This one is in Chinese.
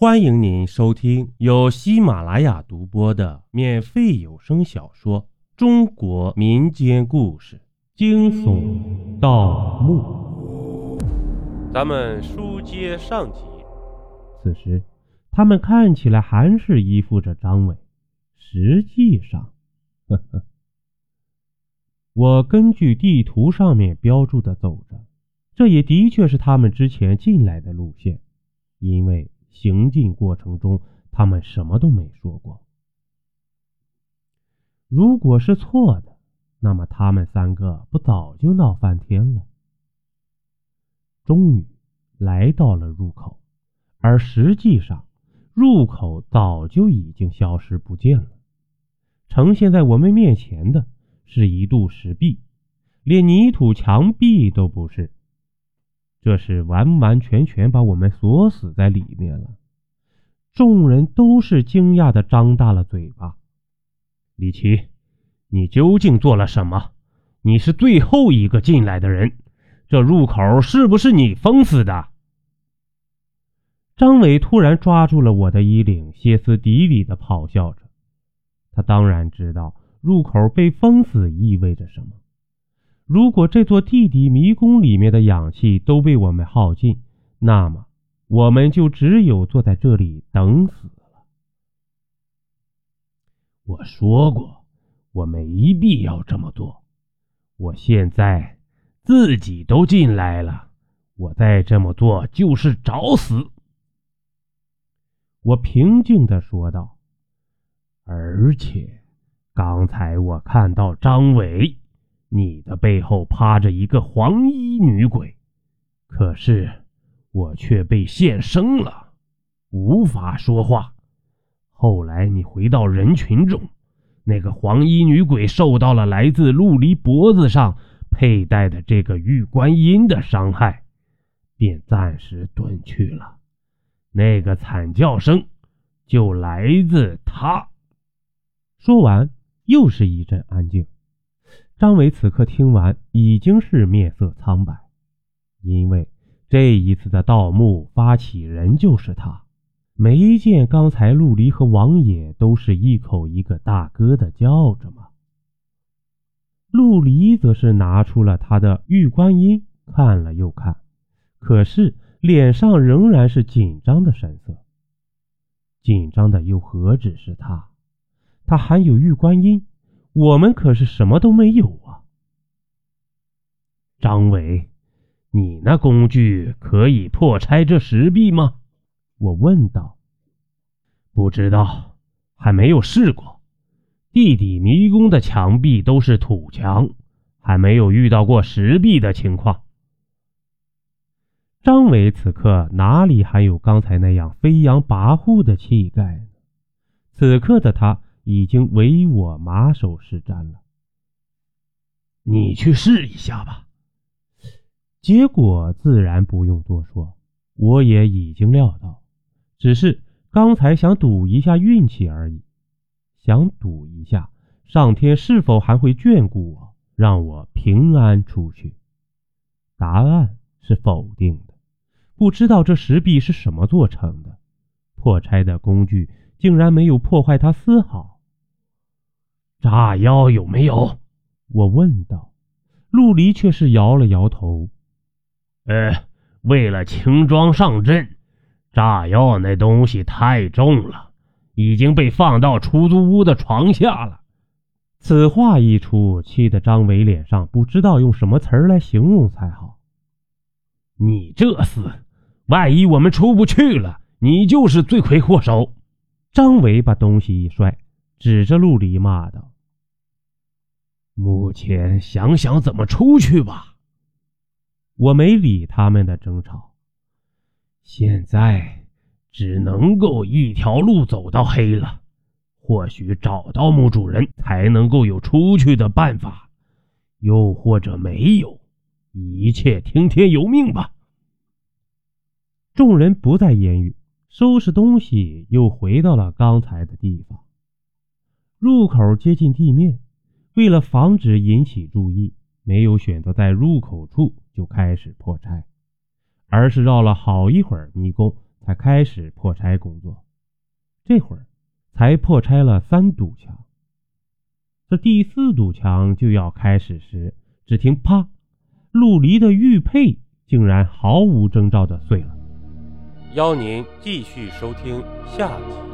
欢迎您收听由喜马拉雅独播的免费有声小说《中国民间故事：惊悚盗墓》。咱们书接上集，此时他们看起来还是依附着张伟，实际上，呵呵，我根据地图上面标注的走着，这也的确是他们之前进来的路线，因为。行进过程中，他们什么都没说过。如果是错的，那么他们三个不早就闹翻天了。终于来到了入口，而实际上入口早就已经消失不见了。呈现在我们面前的是一堵石壁，连泥土墙壁都不是。这是完完全全把我们锁死在里面了。众人都是惊讶的张大了嘴巴。李奇，你究竟做了什么？你是最后一个进来的人，这入口是不是你封死的？张伟突然抓住了我的衣领，歇斯底里的咆哮着。他当然知道入口被封死意味着什么。如果这座地底迷宫里面的氧气都被我们耗尽，那么我们就只有坐在这里等死了。我说过，我没必要这么做。我现在自己都进来了，我再这么做就是找死。我平静的说道。而且，刚才我看到张伟。你的背后趴着一个黄衣女鬼，可是我却被现生了，无法说话。后来你回到人群中，那个黄衣女鬼受到了来自陆离脖子上佩戴的这个玉观音的伤害，便暂时遁去了。那个惨叫声就来自他。说完，又是一阵安静。张伟此刻听完，已经是面色苍白，因为这一次的盗墓发起人就是他。没见刚才陆离和王野都是一口一个大哥的叫着吗？陆离则是拿出了他的玉观音，看了又看，可是脸上仍然是紧张的神色。紧张的又何止是他？他还有玉观音。我们可是什么都没有啊！张伟，你那工具可以破拆这石壁吗？我问道。不知道，还没有试过。地底迷宫的墙壁都是土墙，还没有遇到过石壁的情况。张伟此刻哪里还有刚才那样飞扬跋扈的气概呢？此刻的他。已经唯我马首是瞻了。你去试一下吧。结果自然不用多说，我也已经料到，只是刚才想赌一下运气而已，想赌一下上天是否还会眷顾我，让我平安出去。答案是否定的。不知道这石壁是什么做成的，破拆的工具竟然没有破坏他丝毫。炸药有没有？我问道。陆离却是摇了摇头。呃，为了轻装上阵，炸药那东西太重了，已经被放到出租屋的床下了。此话一出，气得张伟脸上不知道用什么词儿来形容才好。你这厮，万一我们出不去了，你就是罪魁祸首。张伟把东西一摔，指着陆离骂道。目前想想怎么出去吧。我没理他们的争吵，现在只能够一条路走到黑了。或许找到墓主人才能够有出去的办法，又或者没有，一切听天由命吧。众人不再言语，收拾东西，又回到了刚才的地方。入口接近地面。为了防止引起注意，没有选择在入口处就开始破拆，而是绕了好一会儿迷宫，才开始破拆工作。这会儿才破拆了三堵墙，这第四堵墙就要开始时，只听“啪”，陆离的玉佩竟然毫无征兆的碎了。邀您继续收听下集。